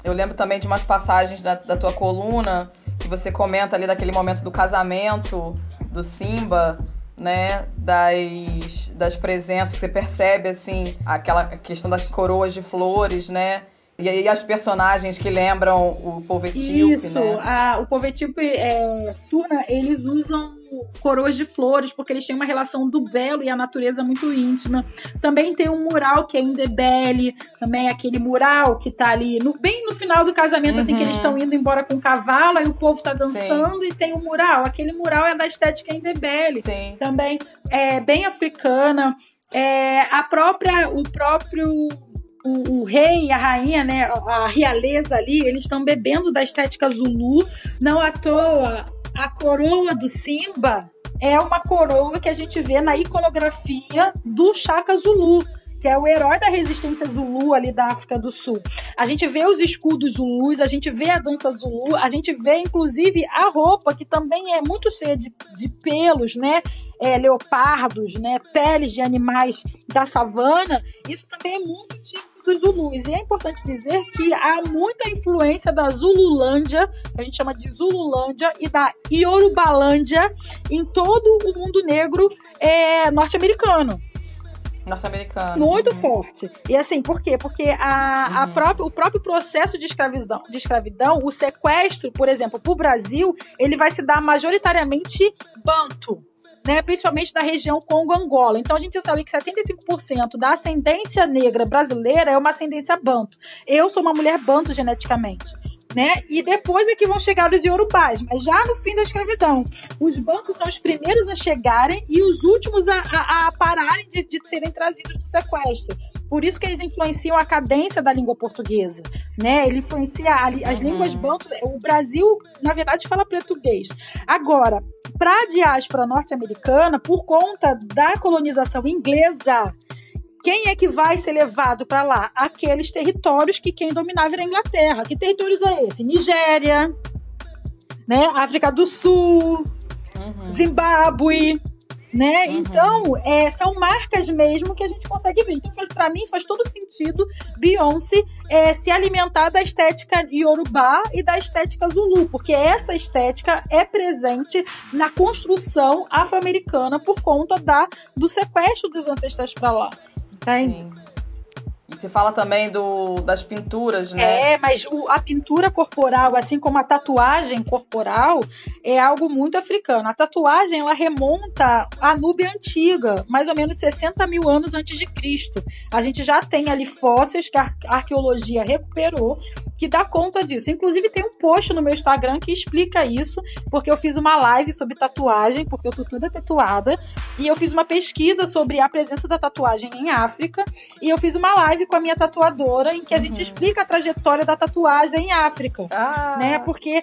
eu lembro também de umas passagens da, da tua coluna que você comenta ali daquele momento do casamento do Simba, né? Das, das presenças que você percebe, assim, aquela questão das coroas de flores, né? E aí as personagens que lembram o povo etíope, Isso, né? a, o povo etíope é, Surna, eles usam coroas de flores, porque eles têm uma relação do belo e a natureza muito íntima. Também tem um mural que é Indebele, também aquele mural que tá ali no, bem no final do casamento, uhum. assim, que eles estão uhum. indo embora com o cavalo, aí o povo tá dançando Sim. e tem o um mural. Aquele mural é da estética Indebele. Sim. Também é bem africana. É, a própria, o próprio o, o, rei e a rainha, né, a realeza ali, eles estão bebendo da estética Zulu. Não à toa, a coroa do Simba é uma coroa que a gente vê na iconografia do Chaka Zulu que é o herói da resistência Zulu ali da África do Sul. A gente vê os escudos Zulus, a gente vê a dança Zulu, a gente vê inclusive a roupa que também é muito cheia de, de pelos, né? É, leopardos, né? Peles de animais da savana. Isso também é muito típico dos Zulus. E é importante dizer que há muita influência da Zululândia, que a gente chama de Zululândia, e da Yorubalândia em todo o mundo negro é, norte-americano. Norte-americano. Muito uhum. forte. E assim, por quê? Porque a, uhum. a o próprio processo de escravidão, de escravidão, o sequestro, por exemplo, para o Brasil, ele vai se dar majoritariamente banto né, principalmente da região Congo-Angola. Então a gente sabe que 75% da ascendência negra brasileira é uma ascendência banto. Eu sou uma mulher banto geneticamente. Né? E depois é que vão chegar os iorubás, mas já no fim da escravidão. Os bantos são os primeiros a chegarem e os últimos a, a, a pararem de, de, serem trazidos no sequestro. Por isso que eles influenciam a cadência da língua portuguesa, né? Ele influencia a, as uhum. línguas bantos. O Brasil, na verdade, fala português. Agora, para a diáspora norte-americana, por conta da colonização inglesa, quem é que vai ser levado para lá? Aqueles territórios que quem dominava era a Inglaterra. Que territórios é esse? Nigéria, né? África do Sul, uhum. Zimbábue, né? Uhum. Então, é, são marcas mesmo que a gente consegue ver. Então, para mim, faz todo sentido Beyoncé é, se alimentar da estética Yorubá e da estética Zulu, porque essa estética é presente na construção afro-americana por conta da, do sequestro dos ancestrais para lá. Entende? Sim. E se fala também do, das pinturas, né? É, mas o, a pintura corporal, assim como a tatuagem corporal, é algo muito africano. A tatuagem, ela remonta à Núbia antiga, mais ou menos 60 mil anos antes de Cristo. A gente já tem ali fósseis que a arqueologia recuperou, que dá conta disso. Inclusive, tem um post no meu Instagram que explica isso, porque eu fiz uma live sobre tatuagem, porque eu sou toda tatuada, e eu fiz uma pesquisa sobre a presença da tatuagem em África, e eu fiz uma live com a minha tatuadora em que a gente uhum. explica a trajetória da tatuagem em África. Ah. Né? Porque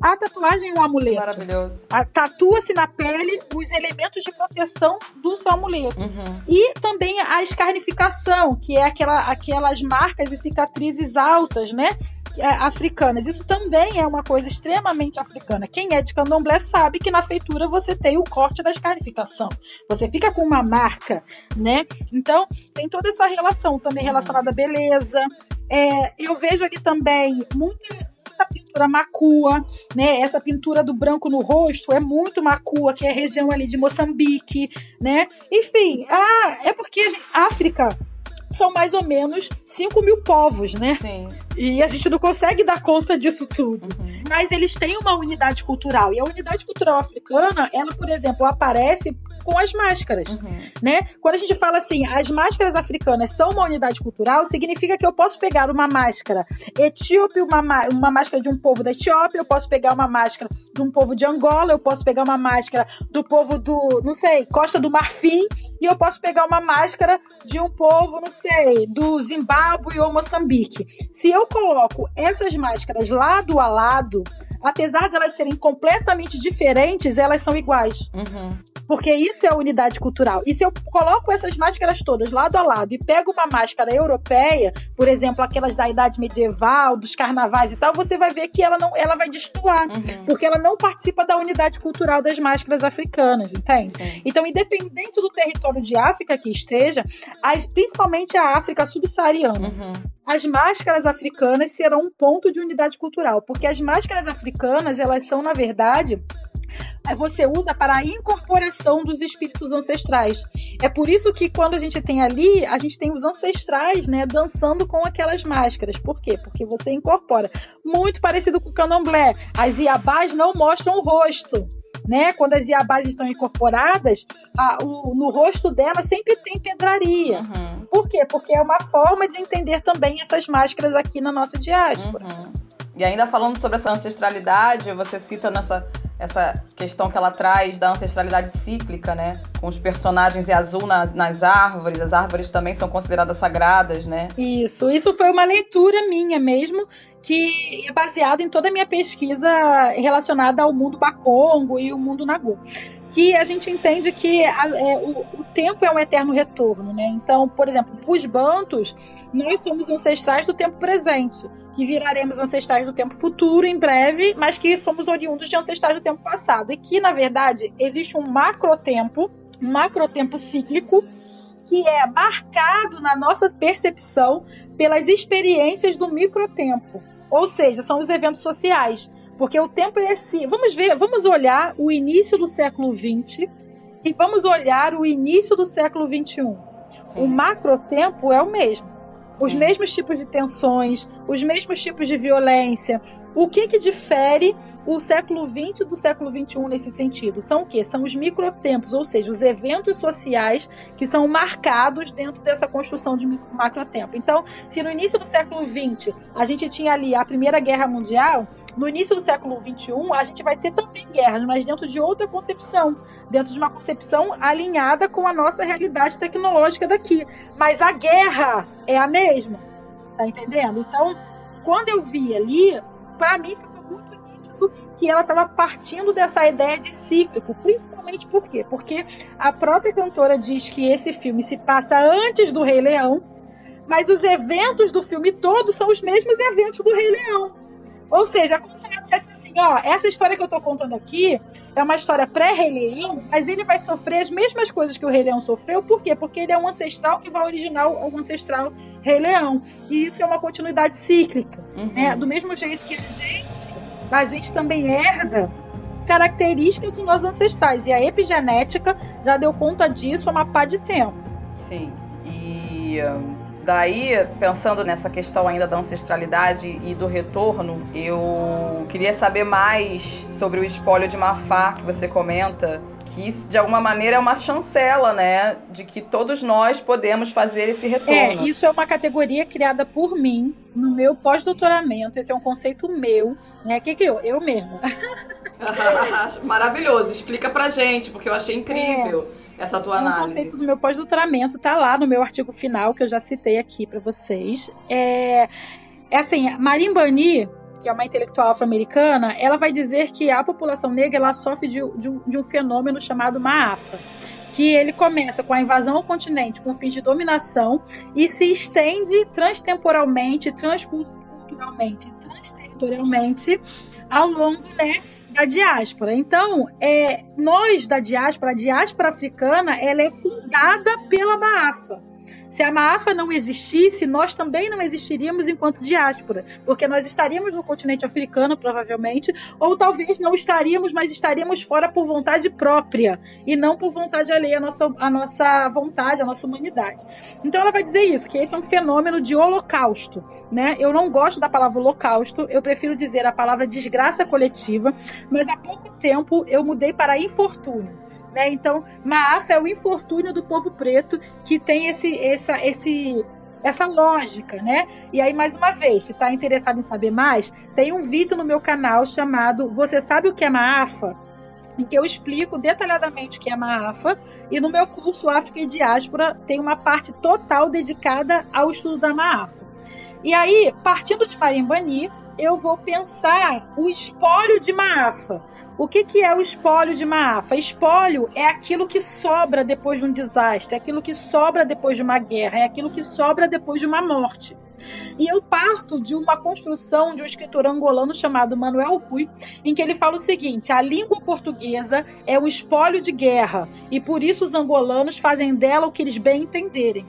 a tatuagem é um amuleto. Maravilhoso. Tatua-se na pele os elementos de proteção do seu amuleto. Uhum. E também a escarnificação, que é aquela, aquelas marcas e cicatrizes altas, né? É, africanas. Isso também é uma coisa extremamente africana. Quem é de candomblé sabe que na feitura você tem o corte da escarificação. Você fica com uma marca, né? Então, tem toda essa relação também relacionada à beleza. É, eu vejo aqui também muita pintura macua, né? Essa pintura do branco no rosto é muito macua, que é a região ali de Moçambique, né? Enfim, ah, é porque a África são mais ou menos 5 mil povos, né? Sim. E a gente não consegue dar conta disso tudo. Uhum. Mas eles têm uma unidade cultural. E a unidade cultural africana, ela, por exemplo, aparece com as máscaras, uhum. né? Quando a gente fala assim, as máscaras africanas são uma unidade cultural, significa que eu posso pegar uma máscara etíope, uma, uma máscara de um povo da Etiópia, eu posso pegar uma máscara de um povo de Angola, eu posso pegar uma máscara do povo do, não sei, Costa do Marfim, e eu posso pegar uma máscara de um povo, não sei, do Zimbábue ou Moçambique. Se eu coloco essas máscaras lado a lado, apesar de elas serem completamente diferentes, elas são iguais. Uhum. Porque isso é a unidade cultural. E se eu coloco essas máscaras todas lado a lado e pego uma máscara europeia, por exemplo, aquelas da idade medieval, dos carnavais e tal, você vai ver que ela não, ela vai destoar, uhum. porque ela não participa da unidade cultural das máscaras africanas, entende? Sim. Então, independente do território de África que esteja, as, principalmente a África subsaariana, uhum. As máscaras africanas serão um ponto de unidade cultural, porque as máscaras africanas, elas são, na verdade, você usa para a incorporação dos espíritos ancestrais. É por isso que quando a gente tem ali, a gente tem os ancestrais, né, dançando com aquelas máscaras. Por quê? Porque você incorpora. Muito parecido com o candomblé. As iabás não mostram o rosto. Né? Quando as iabás estão incorporadas, a, o, no rosto dela sempre tem pedraria. Uhum. Por quê? Porque é uma forma de entender também essas máscaras aqui na nossa diáspora. Uhum. E ainda falando sobre essa ancestralidade, você cita nessa essa questão que ela traz da ancestralidade cíclica, né? Com os personagens e azul nas, nas árvores, as árvores também são consideradas sagradas, né? Isso, isso foi uma leitura minha mesmo, que é baseada em toda a minha pesquisa relacionada ao mundo Bakongo e o mundo Nagô que a gente entende que a, é, o, o, tempo é um eterno retorno, né? Então, por exemplo, os bantos, nós somos ancestrais do tempo presente, que viraremos ancestrais do tempo futuro em breve, mas que somos oriundos de ancestrais do tempo passado. E que, na verdade, existe um macrotempo, um macrotempo cíclico, que é marcado na nossa percepção pelas experiências do microtempo. Ou seja, são os eventos sociais porque o tempo é assim. Vamos ver, vamos olhar o início do século XX e vamos olhar o início do século XXI. O macro tempo é o mesmo. Os Sim. mesmos tipos de tensões, os mesmos tipos de violência. O que que difere o século XX do século XXI nesse sentido são o quê? São os microtempos, ou seja, os eventos sociais que são marcados dentro dessa construção de macrotempo. Então, se no início do século XX a gente tinha ali a Primeira Guerra Mundial, no início do século XXI a gente vai ter também guerras, mas dentro de outra concepção, dentro de uma concepção alinhada com a nossa realidade tecnológica daqui. Mas a guerra é a mesma, tá entendendo? Então, quando eu vi ali, para mim ficou muito nítido que ela estava partindo dessa ideia de cíclico, principalmente por quê? Porque a própria cantora diz que esse filme se passa antes do Rei Leão, mas os eventos do filme todo são os mesmos eventos do Rei Leão. Ou seja, como se ela dissesse assim, ó, essa história que eu tô contando aqui é uma história pré-Rei Leão, mas ele vai sofrer as mesmas coisas que o Rei Leão sofreu, por quê? Porque ele é um ancestral que vai originar o ancestral Rei Leão. E isso é uma continuidade cíclica, uhum. né? Do mesmo jeito que a gente, a gente também herda características dos nossos ancestrais. E a epigenética já deu conta disso há uma pá de tempo. Sim. E... Um Daí, pensando nessa questão ainda da ancestralidade e do retorno, eu queria saber mais sobre o espólio de Mafá que você comenta, que de alguma maneira é uma chancela, né, de que todos nós podemos fazer esse retorno. É, isso é uma categoria criada por mim no meu pós-doutoramento. Esse é um conceito meu, né? Quem criou? Eu mesma. Maravilhoso. Explica pra gente, porque eu achei incrível. É essa tua análise? O conceito do meu pós-doutoramento está lá no meu artigo final, que eu já citei aqui para vocês. É, é assim, Marim Bani, que é uma intelectual afro-americana, ela vai dizer que a população negra ela sofre de, de, um, de um fenômeno chamado Maafa que ele começa com a invasão ao continente com fins de dominação e se estende transtemporalmente, transculturalmente, transterritorialmente ao longo né, da diáspora. Então, é, nós da diáspora, a diáspora africana, ela é fundada pela Maafa. Se a Maafa não existisse, nós também não existiríamos enquanto diáspora, porque nós estaríamos no continente africano, provavelmente, ou talvez não estaríamos, mas estaríamos fora por vontade própria e não por vontade alheia à nossa, à nossa vontade, à nossa humanidade. Então ela vai dizer isso, que esse é um fenômeno de holocausto, né? Eu não gosto da palavra holocausto, eu prefiro dizer a palavra desgraça coletiva, mas há pouco tempo eu mudei para infortúnio. Né? Então, Maafa é o infortúnio do povo preto que tem esse, essa, esse, essa lógica, né? E aí, mais uma vez, se está interessado em saber mais, tem um vídeo no meu canal chamado Você Sabe o que é Maafa? Em que eu explico detalhadamente o que é Maafa, e no meu curso África e Diáspora tem uma parte total dedicada ao estudo da Maafa. E aí, partindo de Marimbani, eu vou pensar o espólio de Maafa. O que, que é o espólio de Maafa? Espólio é aquilo que sobra depois de um desastre, é aquilo que sobra depois de uma guerra, é aquilo que sobra depois de uma morte. E eu parto de uma construção de um escritor angolano chamado Manuel Rui, em que ele fala o seguinte: a língua portuguesa é um espólio de guerra, e por isso os angolanos fazem dela o que eles bem entenderem.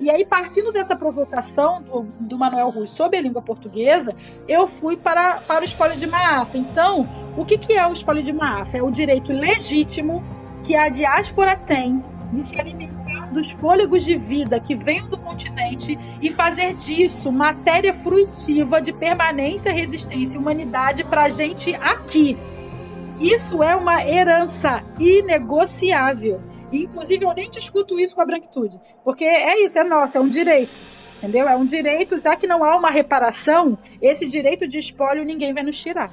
E aí, partindo dessa provocação do, do Manuel Rui sobre a língua portuguesa, eu fui para, para o espólio de Maafa. Então, o que, que é o espólio de Maafa? É o direito legítimo que a diáspora tem de se alimentar dos fôlegos de vida que vêm do continente e fazer disso matéria fruitiva de permanência, resistência e humanidade para a gente aqui. Isso é uma herança inegociável. Inclusive, eu nem discuto isso com a branquitude, porque é isso, é nosso, é um direito. Entendeu? É um direito, já que não há uma reparação, esse direito de espólio ninguém vai nos tirar.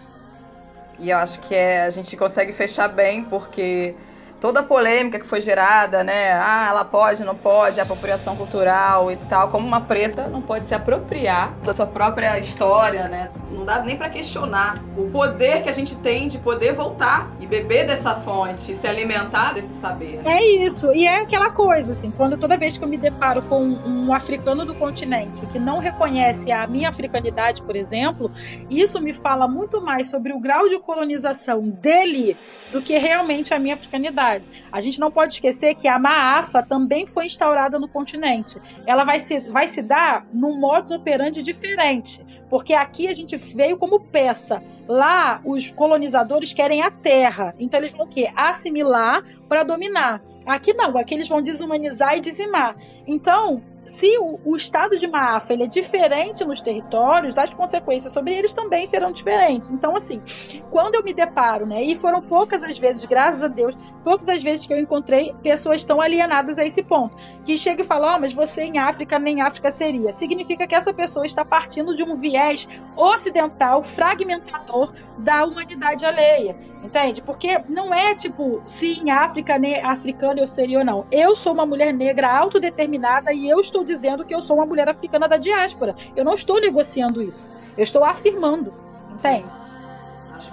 E eu acho que é, a gente consegue fechar bem, porque toda a polêmica que foi gerada, né? Ah, ela pode, não pode, apropriação cultural e tal. Como uma preta não pode se apropriar da sua própria história, né? Não dá nem para questionar o poder que a gente tem de poder voltar e beber dessa fonte, e se alimentar desse saber. É isso. E é aquela coisa, assim, quando toda vez que eu me deparo com um africano do continente que não reconhece a minha africanidade, por exemplo, isso me fala muito mais sobre o grau de colonização dele do que realmente a minha africanidade A gente não pode esquecer que a Maafa também foi instaurada no continente. Ela vai se, vai se dar num modus operandi diferente, porque aqui a gente veio como peça. Lá, os colonizadores querem a terra. Então, eles vão o quê? Assimilar para dominar. Aqui não, aqui eles vão desumanizar e dizimar. Então, se o, o, estado de Maafa ele é diferente nos territórios, as consequências sobre eles também serão diferentes. Então, assim, quando eu me deparo, né, e foram poucas as vezes, graças a Deus, poucas as vezes que eu encontrei pessoas tão alienadas a esse ponto, que chega e fala, oh, mas você em África nem África seria. Significa que essa pessoa está partindo de um viés ocidental, fragmentador da humanidade alheia. Entende? Porque não é tipo, se em África, nem africana eu seria ou não. Eu sou uma mulher negra autodeterminada e eu estou dizendo que eu sou uma mulher africana da diáspora. Eu não estou negociando isso. Eu estou afirmando. Entende?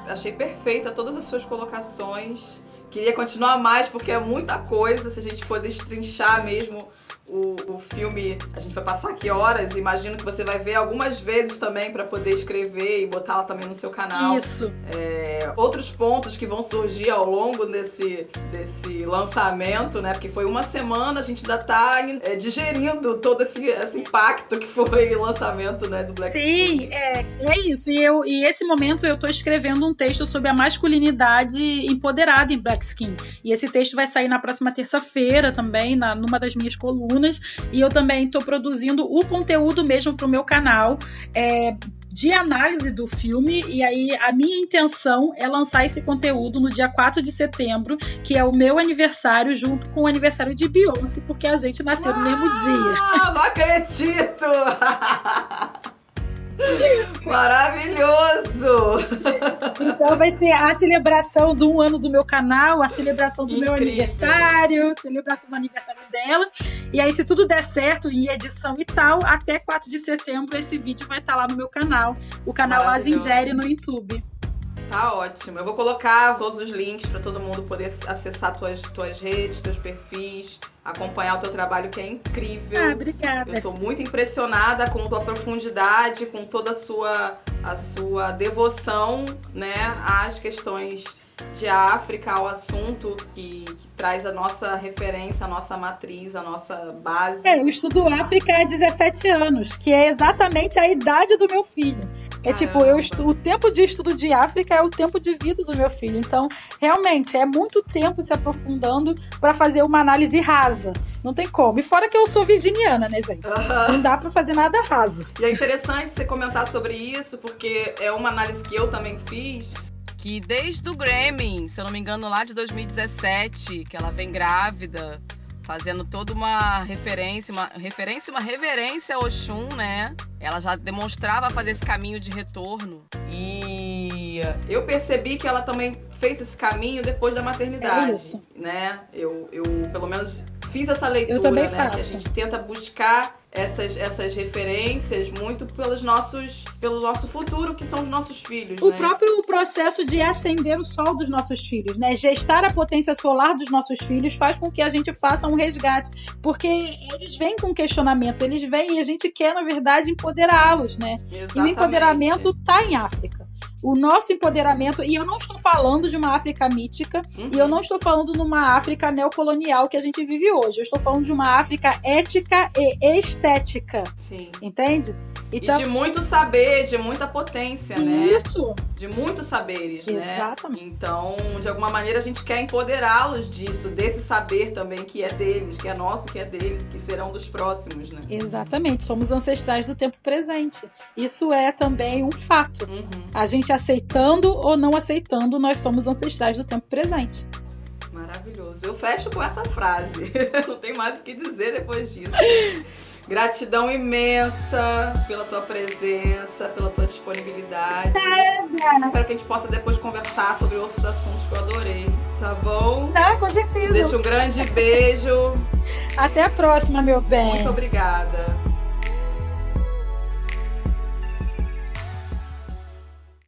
Achei perfeita todas as suas colocações. Queria continuar mais porque é muita coisa. Se a gente for destrinchar mesmo o, o filme, a gente vai passar aqui horas, imagino que você vai ver algumas vezes também para poder escrever e botá-la também no seu canal. Isso. É, outros pontos que vão surgir ao longo desse, desse lançamento, né? Porque foi uma semana, a gente ainda tá é, digerindo todo esse, esse impacto que foi o lançamento né, do Black Sim, é, é isso. E, eu, e esse momento eu tô escrevendo um texto sobre a masculinidade empoderada em Black Skin. E esse texto vai sair na próxima terça-feira também, na, numa das minhas colunas e eu também estou produzindo o conteúdo mesmo para o meu canal. É, de análise do filme, e aí a minha intenção é lançar esse conteúdo no dia 4 de setembro, que é o meu aniversário, junto com o aniversário de Beyoncé, porque a gente nasceu no mesmo dia. Ah, não acredito! Maravilhoso! Então vai ser a celebração do um ano do meu canal, a celebração do Incrível. meu aniversário, celebração do aniversário dela. E aí, se tudo der certo em edição e tal, até 4 de setembro esse vídeo vai estar lá no meu canal, o canal Azingere no YouTube. Tá ótimo. Eu vou colocar todos os links para todo mundo poder acessar tuas, tuas redes, teus perfis, acompanhar o teu trabalho que é incrível. Ah, obrigada. Eu tô muito impressionada com a tua profundidade, com toda a sua a sua devoção, né, às questões de África, ao assunto que, que, traz a nossa referência, a nossa matriz, a nossa base. É, eu estudo África há 17 anos, que é exatamente a idade do meu filho. É tipo, eu estudo, o tempo de estudo de África é o tempo de vida do meu filho. Então, realmente, é muito tempo se aprofundando para fazer uma análise rasa. Não tem como. E fora que eu sou virginiana, né, gente? Uhum. Não dá para fazer nada raso. E é interessante você comentar sobre isso, porque é uma análise que eu também fiz que desde o Grammy, se eu não me engano, lá de 2017, que ela vem grávida, fazendo toda uma referência, uma referência, uma reverência ao Oxum, né? Ela já demonstrava fazer esse caminho de retorno. E eu percebi que ela também fez esse caminho depois da maternidade, é isso. né? Eu, eu pelo menos fiz essa leitura, eu também né? Faço. Que a gente tenta buscar essas, essas referências muito pelos nossos, pelo nosso futuro, que são os nossos filhos. O né? próprio processo de acender o sol dos nossos filhos, né? Gestar a potência solar dos nossos filhos faz com que a gente faça um resgate, porque eles vêm com questionamentos, eles vêm e a gente quer, na verdade, empoderá-los, né? Exatamente. E o empoderamento tá em África. O nosso empoderamento, e eu não estou falando de uma África mítica, uhum. e eu não estou falando de uma África neocolonial que a gente vive hoje. Eu estou falando de uma África ética e estética. Sim. Entende? Então, e de muito saber, de muita potência, né? Isso. De muitos saberes, Exatamente. né? Exatamente. Então, de alguma maneira, a gente quer empoderá-los disso, desse saber também que é deles, que é nosso, que é deles, que serão dos próximos, né? Exatamente. Somos ancestrais do tempo presente. Isso é também um fato. Uhum. A gente aceitando ou não aceitando, nós somos ancestrais do tempo presente. Maravilhoso. Eu fecho com essa frase. não tem mais o que dizer depois disso. Gratidão imensa pela tua presença, pela tua disponibilidade. Nada. Espero que a gente possa depois conversar sobre outros assuntos que eu adorei. Tá bom? Tá, com certeza. Deixa um grande beijo. Até a próxima, meu bem. Muito obrigada.